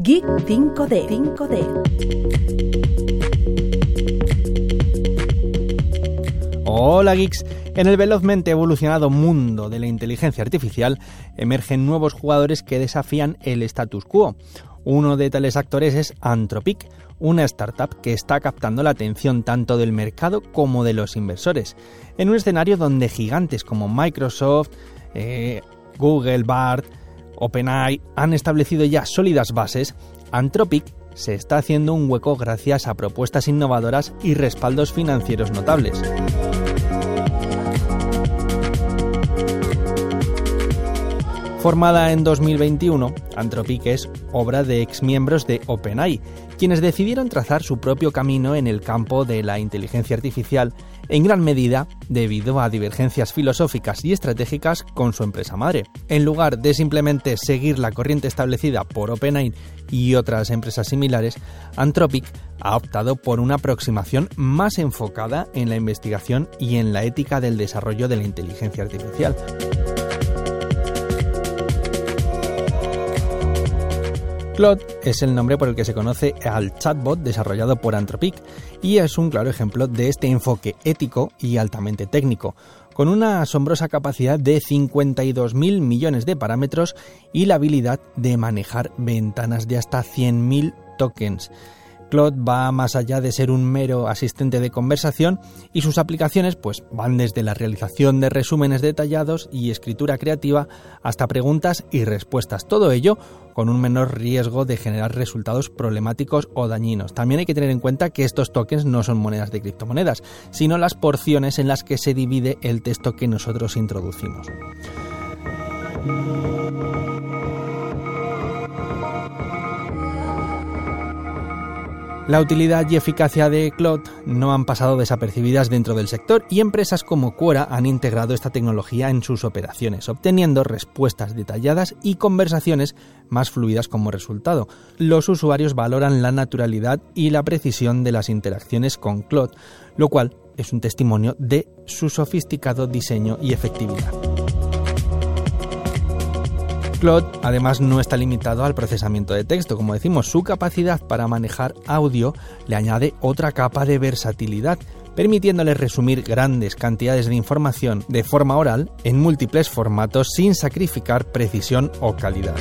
Geek 5D. 5D. Hola geeks. En el velozmente evolucionado mundo de la inteligencia artificial emergen nuevos jugadores que desafían el status quo. Uno de tales actores es Anthropic, una startup que está captando la atención tanto del mercado como de los inversores, en un escenario donde gigantes como Microsoft, eh, Google, BART, OpenAI han establecido ya sólidas bases, Anthropic se está haciendo un hueco gracias a propuestas innovadoras y respaldos financieros notables. Formada en 2021, Anthropic es obra de exmiembros de OpenAI, quienes decidieron trazar su propio camino en el campo de la inteligencia artificial, en gran medida debido a divergencias filosóficas y estratégicas con su empresa madre. En lugar de simplemente seguir la corriente establecida por OpenAI y otras empresas similares, Anthropic ha optado por una aproximación más enfocada en la investigación y en la ética del desarrollo de la inteligencia artificial. Claude es el nombre por el que se conoce al chatbot desarrollado por Anthropic y es un claro ejemplo de este enfoque ético y altamente técnico, con una asombrosa capacidad de 52.000 millones de parámetros y la habilidad de manejar ventanas de hasta 100.000 tokens. Claude va más allá de ser un mero asistente de conversación y sus aplicaciones pues van desde la realización de resúmenes detallados y escritura creativa hasta preguntas y respuestas. Todo ello con un menor riesgo de generar resultados problemáticos o dañinos. También hay que tener en cuenta que estos tokens no son monedas de criptomonedas, sino las porciones en las que se divide el texto que nosotros introducimos. La utilidad y eficacia de Cloud no han pasado desapercibidas dentro del sector y empresas como Quora han integrado esta tecnología en sus operaciones, obteniendo respuestas detalladas y conversaciones más fluidas como resultado. Los usuarios valoran la naturalidad y la precisión de las interacciones con Cloud, lo cual es un testimonio de su sofisticado diseño y efectividad. Claude además no está limitado al procesamiento de texto, como decimos, su capacidad para manejar audio le añade otra capa de versatilidad, permitiéndole resumir grandes cantidades de información de forma oral en múltiples formatos sin sacrificar precisión o calidad.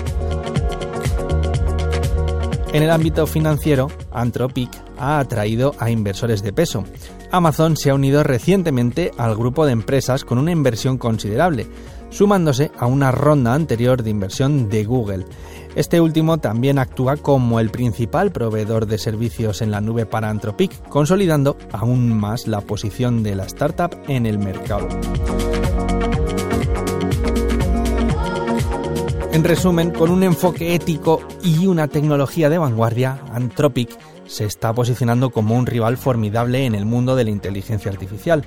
En el ámbito financiero, Anthropic ha atraído a inversores de peso. Amazon se ha unido recientemente al grupo de empresas con una inversión considerable, sumándose a una ronda anterior de inversión de Google. Este último también actúa como el principal proveedor de servicios en la nube para Anthropic, consolidando aún más la posición de la startup en el mercado. En resumen, con un enfoque ético y una tecnología de vanguardia, Anthropic se está posicionando como un rival formidable en el mundo de la inteligencia artificial.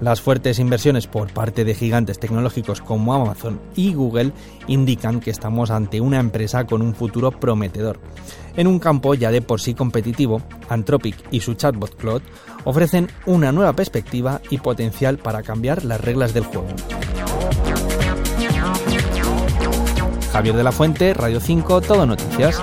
Las fuertes inversiones por parte de gigantes tecnológicos como Amazon y Google indican que estamos ante una empresa con un futuro prometedor. En un campo ya de por sí competitivo, Anthropic y su chatbot Claude ofrecen una nueva perspectiva y potencial para cambiar las reglas del juego. Javier de la Fuente, Radio 5, Todo Noticias.